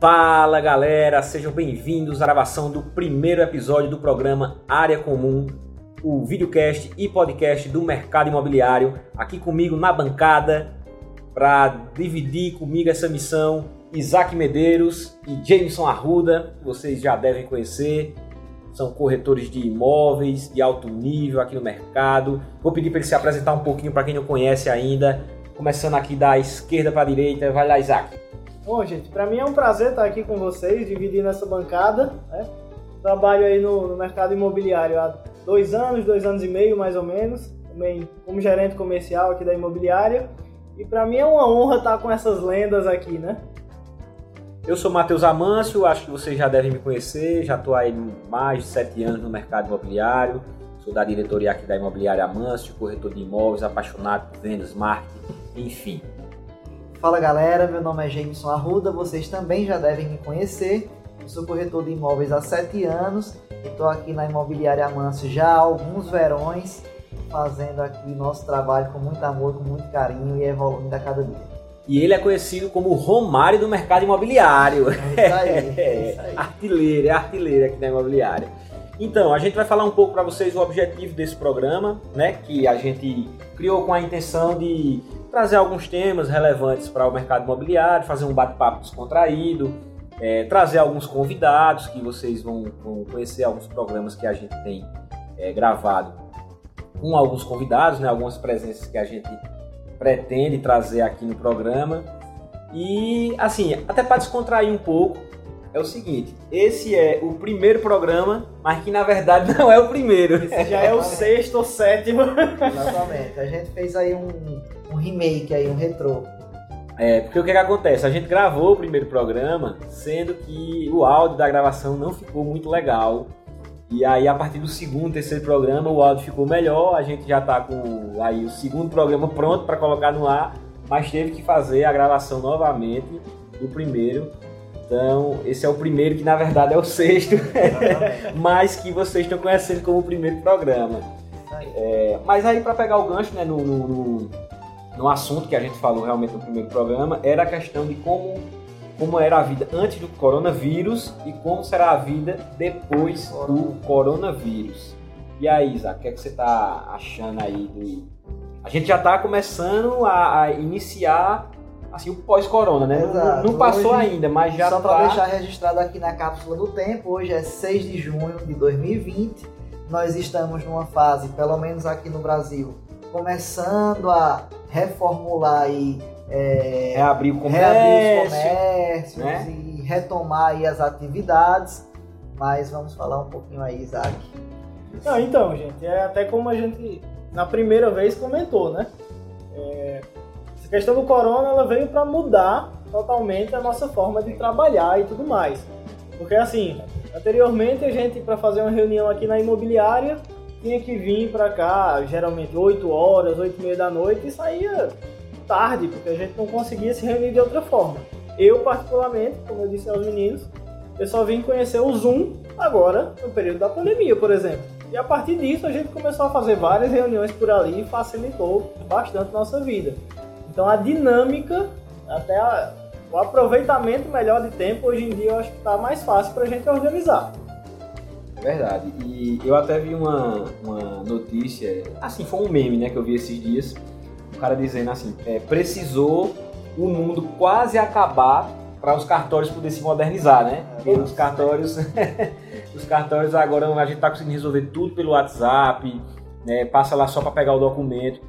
Fala galera, sejam bem-vindos à gravação do primeiro episódio do programa Área Comum, o videocast e podcast do mercado imobiliário. Aqui comigo na bancada para dividir comigo essa missão, Isaac Medeiros e Jameson Arruda, que vocês já devem conhecer. São corretores de imóveis de alto nível aqui no mercado. Vou pedir para ele se apresentar um pouquinho para quem não conhece ainda. Começando aqui da esquerda para a direita, vai lá, Isaac. Bom, gente, para mim é um prazer estar aqui com vocês, dividindo essa bancada. Né? Trabalho aí no, no, mercado imobiliário há dois anos, dois anos e meio mais ou menos, também como gerente comercial aqui da imobiliária. E para mim é uma honra estar com essas lendas aqui, né? Eu sou Matheus Amâncio, acho que vocês já devem me conhecer, já estou aí mais de sete anos no mercado imobiliário, sou da diretoria aqui da Imobiliária Amâncio, corretor de imóveis, apaixonado por vendas, marketing, enfim. Fala galera, meu nome é Jameson Arruda, vocês também já devem me conhecer. Eu sou corretor de imóveis há sete anos e estou aqui na Imobiliária Amâncio já há alguns verões, fazendo aqui nosso trabalho com muito amor, com muito carinho e evoluindo a cada dia. E ele é conhecido como o Romário do mercado imobiliário. É isso aí, é isso aí. artilheiro, é artilheiro aqui na imobiliária. Então, a gente vai falar um pouco para vocês o objetivo desse programa, né? Que a gente criou com a intenção de trazer alguns temas relevantes para o mercado imobiliário, fazer um bate-papo descontraído, é, trazer alguns convidados que vocês vão, vão, conhecer alguns programas que a gente tem é, gravado com alguns convidados, né, algumas presenças que a gente pretende trazer aqui no programa. E assim, até para descontrair um pouco, é o seguinte: esse é o primeiro programa, mas que na verdade não é o primeiro. Esse já é o sexto ou sétimo. Exatamente. A gente fez aí um, um remake aí, um retrô. É, porque o que, que acontece? A gente gravou o primeiro programa, sendo que o áudio da gravação não ficou muito legal. E aí, a partir do segundo, terceiro programa, o áudio ficou melhor. A gente já está com aí o segundo programa pronto para colocar no ar, mas teve que fazer a gravação novamente do primeiro. Então, esse é o primeiro, que na verdade é o sexto, mas que vocês estão conhecendo como o primeiro programa. É, mas aí, para pegar o gancho né, no, no, no, no, assunto que a gente falou realmente no primeiro programa, era a questão de como, como era a vida antes do coronavírus e como será a vida depois do coronavírus. E aí, Isaac, o que, é que você está achando aí? Do... A gente já está começando a, a iniciar assim, o pós-corona, né? Não, não, passou hoje, ainda, mas já Só tá... para deixar registrado aqui na cápsula do tempo, hoje é 6 de junho de 2020. Nós estamos numa fase, pelo menos aqui no Brasil, começando a reformular e é, reabrir, o comércio, reabrir os comércios né? e retomar aí as atividades. Mas vamos falar um pouquinho aí, Isaac. Não, então, gente, é até como a gente na primeira vez comentou, né? É, a questão do corona ela veio para mudar totalmente a nossa forma de trabalhar e tudo mais. Porque assim, anteriormente a gente para fazer uma reunião aqui na imobiliária tinha que vir para cá, geralmente 8 horas, 8 e meia da noite e saía tarde, porque a gente não conseguia se reunir de outra forma. Eu particularmente, como eu disse aos meninos, eu só vim conhecer o Zoom agora, no período da pandemia, por exemplo. E a partir disso a gente começou a fazer várias reuniões por ali e facilitou bastante nossa vida. Então a dinâmica, até a, o aproveitamento melhor de tempo, hoje em dia eu acho que está mais fácil para a gente organizar. É verdade. E eu até vi uma, uma notícia, assim, foi um meme né, que eu vi esses dias, o cara dizendo assim, é, precisou o mundo quase acabar para os cartórios poderem se modernizar, né? Porque os cartórios, os cartórios agora a gente está conseguindo resolver tudo pelo WhatsApp, né? passa lá só para pegar o documento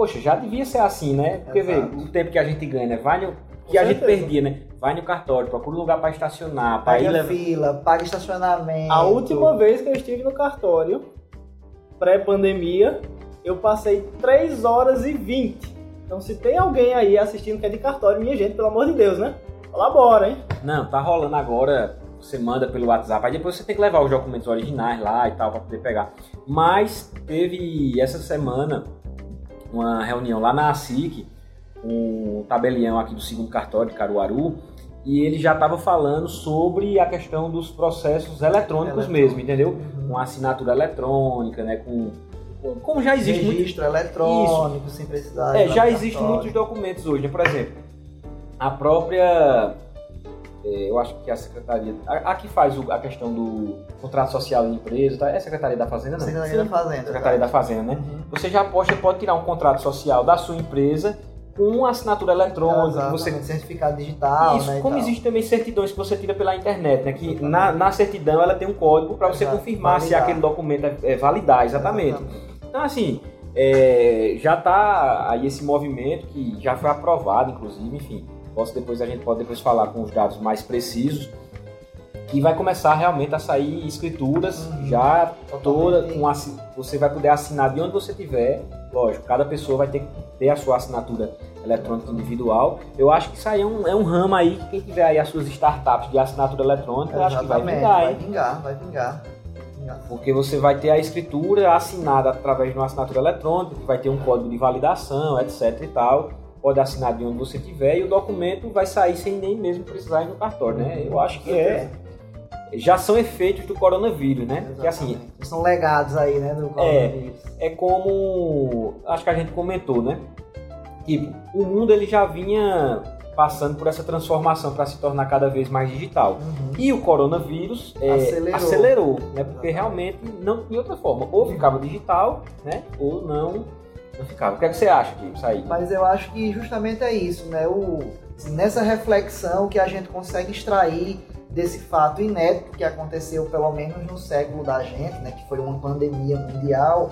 poxa, já devia ser assim, né? Porque vê, o tempo que a gente ganha, né? Vai no, que a gente perdia, né? Vai no cartório, procura um lugar para estacionar, para ir fila, paga estacionamento. A última vez que eu estive no cartório, pré-pandemia, eu passei 3 horas e 20. Então se tem alguém aí assistindo que é de cartório, minha gente, pelo amor de Deus, né? Colabora, hein? Não, tá rolando agora, você manda pelo WhatsApp, aí depois você tem que levar os documentos originais lá e tal para poder pegar. Mas teve essa semana uma reunião lá na ASIC, o tabelião aqui do segundo cartório de Caruaru, e ele já estava falando sobre a questão dos processos eletrônicos Eletrônico. mesmo, entendeu? Uhum. Com assinatura eletrônica, né? Com, como já existe registro muito... eletrônico, Isso. sem precisar. É, já existem muitos documentos hoje, né? Por exemplo, a própria é, eu acho que a secretaria, a, a que faz o- a questão do contrato social em empresa, tá? é a secretaria da Fazenda, não? Secretaria da Fazenda. Secretaria da Fazenda, né? Uhum. Você já pode, pode tirar um contrato social da sua empresa uma assinatura eletrônica, que você Exatamente, certificado digital, isso, né, como existem também certidões que você tira pela internet, né? Que na, na certidão ela tem um código para você Exato, confirmar se validar. aquele documento é, é validar, exatamente. Então, assim, é, já está aí esse movimento que já foi aprovado, inclusive, enfim. Posso depois, a gente pode depois falar com os dados mais precisos. Que vai começar realmente a sair escrituras Uhum. já toda com você vai poder assinar de onde você tiver. Lógico, cada pessoa vai ter que ter a sua assinatura eletrônica individual. Eu acho que isso aí é um, é um ramo aí que quem tiver aí as suas startups de assinatura eletrônica, acho que vai vingar, vai hein? vingar, vai vingar. vai vingar. Porque você vai ter a escritura assinada através de uma assinatura eletrônica, que vai ter um código de validação, etc e tal. Pode assinar de onde você tiver e o documento vai sair sem nem mesmo precisar ir no cartório, né? Eu acho que é. Já são efeitos do coronavírus, né? Que assim. São legados aí, né, do coronavírus. é como. Acho que a gente comentou, né? Tipo, o mundo ele já vinha passando por essa transformação para se tornar cada vez mais digital. Uhum. E o coronavírus é, Acelerou. acelerou, né? Porque realmente não tinha outra forma. Ou ficava digital, né? Ou não, não ficava. O que, é que você acha disso aí? Mas eu acho que justamente é isso, né? O, nessa reflexão que a gente consegue extrair desse fato inédito que aconteceu pelo menos no século da gente, né? Que foi uma pandemia mundial,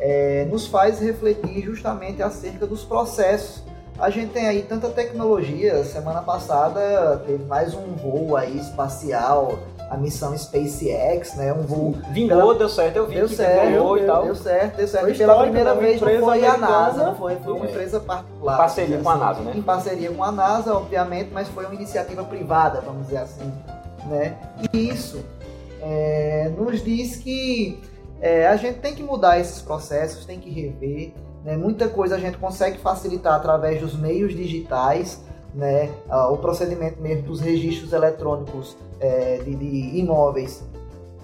é, nos faz refletir justamente acerca dos processos. A gente tem aí tanta tecnologia. Semana passada teve mais um voo aí espacial, a missão SpaceX, né? Um voo Vingou, deu certo, eu vi Deu que certo, vingou e deu, tal. deu certo, deu certo. Foi E pela primeira né? Vez não foi a. NASA, não foi, foi uma É. empresa particular. Parceria vamos com a dizer NASA, né? Em parceria com a NASA, obviamente, mas foi uma iniciativa privada, vamos dizer assim. Né? E isso é, nos diz que é, a gente tem que mudar esses processos, tem que rever. Né? Muita coisa a gente consegue facilitar através dos meios digitais, né? Ah, o procedimento mesmo dos registros eletrônicos é, de, de imóveis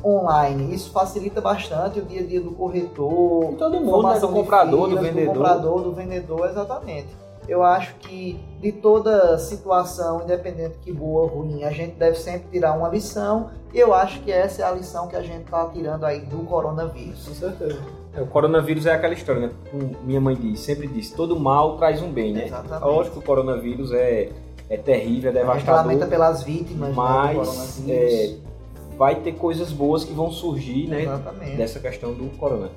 online. Isso facilita bastante o dia a dia do corretor, E todo mundo, né? formação Do comprador, do vendedor. comprador, do vendedor, exatamente. Eu acho que de toda situação, independente que boa ou ruim, a gente deve sempre tirar uma lição. E eu acho que essa é a lição que a gente está tirando aí do coronavírus. Com certeza. É, O coronavírus é aquela história, né? Como minha mãe diz, sempre disse, todo mal traz um bem, né? Exatamente. Lógico que o coronavírus é, é terrível, é A gente devastador. lamenta pelas vítimas né, do mas coronavírus. é, vai ter coisas boas que vão surgir, né? Exatamente. Dessa questão do corona.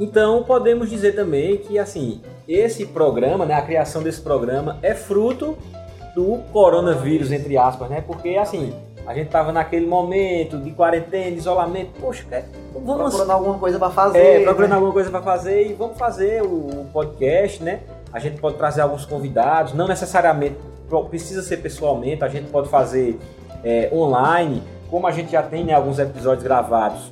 Então podemos dizer também que assim esse programa, né, a criação desse programa é fruto do coronavírus entre aspas, né? Porque assim a gente tava naquele momento de quarentena, isolamento, poxa, é, vamos Procurando alguma coisa para fazer. é, procurando né? alguma coisa para fazer e vamos fazer o, podcast, né? A gente pode trazer alguns convidados, não necessariamente precisa ser pessoalmente, a gente pode fazer é, online, como a gente já tem né, alguns episódios gravados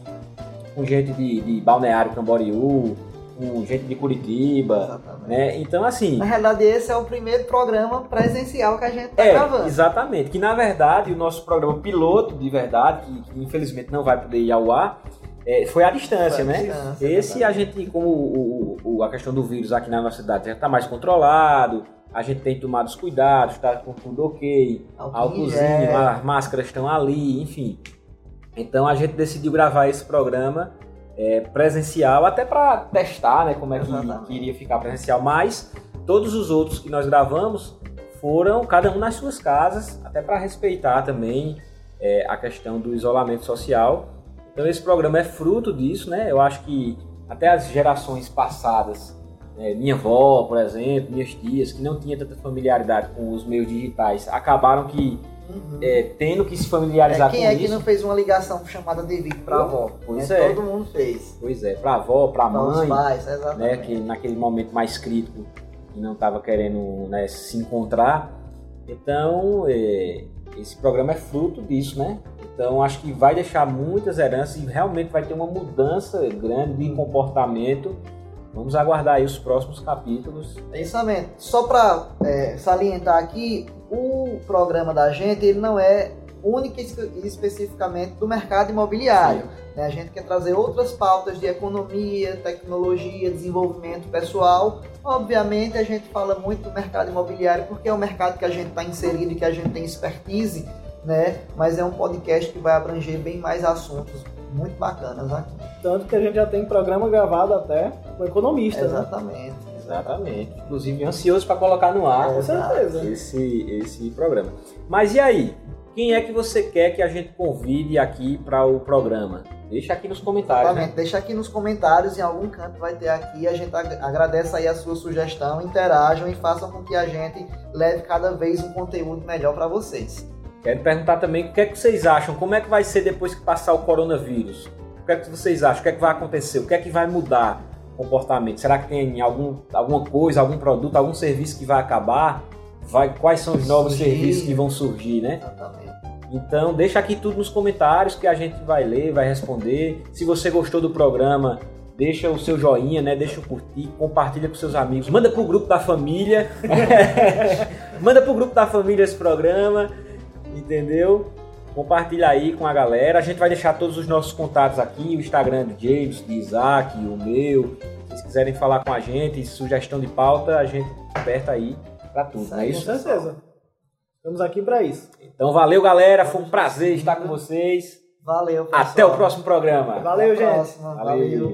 com gente de, de Balneário Camboriú, com gente de Curitiba, Exatamente. né? Então assim, Na realidade, esse é o primeiro programa presencial que a gente está é, gravando. exatamente. Que na verdade o nosso programa piloto de verdade, que, que infelizmente não vai poder ir ao ar, é, foi à distância, Foi à né? distância, Esse a gente, como o, o- a questão do vírus aqui na nossa cidade já está mais controlado, a gente tem tomado os cuidados, está com tudo ok, álcoolzinho, gel. as máscaras estão ali, enfim. Então a gente decidiu gravar esse programa é, presencial, até para testar né, como é que, que iria ficar presencial, mas todos os outros que nós gravamos foram cada um nas suas casas, até para respeitar também é, a questão do isolamento social. Então esse programa é fruto disso, né? Eu acho que até as gerações passadas, né, minha avó, por exemplo, minhas tias, que não tinha tanta familiaridade com os meios digitais, acabaram que Uhum. é, tendo que se familiarizar É, quem com é isso. que não fez uma ligação chamada de vídeo pra avó? Pois né? é. Todo mundo fez. Pois é, para avó, para Para mãe, pais, exatamente. né, que naquele momento mais crítico que não estava querendo né, se encontrar. Então, é, esse programa é fruto disso, né? Então, acho que vai deixar muitas heranças e realmente vai ter uma mudança grande de comportamento. Vamos aguardar aí os próximos capítulos. Pensamento. Só para salientar aqui, o programa da gente ele não é única e especificamente do mercado imobiliário. Né? A gente quer trazer outras pautas de economia, tecnologia, desenvolvimento pessoal. Obviamente, a gente fala muito do mercado imobiliário porque é o mercado que a gente está inserido e que a gente tem expertise, né? mas é um podcast que vai abranger bem mais assuntos muito bacanas aqui. Tanto que a gente já tem programa gravado até com economista, né? Exatamente. né? Exatamente. Inclusive, ansioso para colocar no ar Com certeza. esse, esse programa. Mas e aí? Quem é que você quer que a gente convide aqui para o programa? Deixa aqui nos comentários. Exatamente. Né? Deixa aqui nos comentários, em algum canto vai ter aqui. A gente ag- agradece aí a sua sugestão, interajam e façam com que a gente leve cada vez um conteúdo melhor para vocês. Quero perguntar também o que é que vocês acham, como é que vai ser depois que passar o coronavírus? O que é que vocês acham? O que é que vai acontecer? O que é que vai mudar comportamento? Será que tem algum, alguma coisa, algum produto, algum serviço que vai acabar? Vai, quais são os novos Surgir. serviços que vão surgir, né? Exatamente. Então deixa aqui tudo nos comentários que a gente vai ler, vai responder. Se você gostou do programa, deixa o seu joinha, né? Deixa o curtir, compartilha com seus amigos, manda pro grupo da família. manda pro grupo da família esse programa, entendeu? Compartilha aí com a galera. A gente vai deixar todos os nossos contatos aqui, o Instagram do James, de Isaac, o meu. Se vocês quiserem falar com a gente, sugestão de pauta, a gente aperta aí pra tudo, não é Com isso? certeza. Estamos aqui para isso. Então valeu, galera. Foi um prazer estar com vocês. Valeu, pessoal. Até o próximo programa. Valeu, gente. próxima. Valeu. Valeu.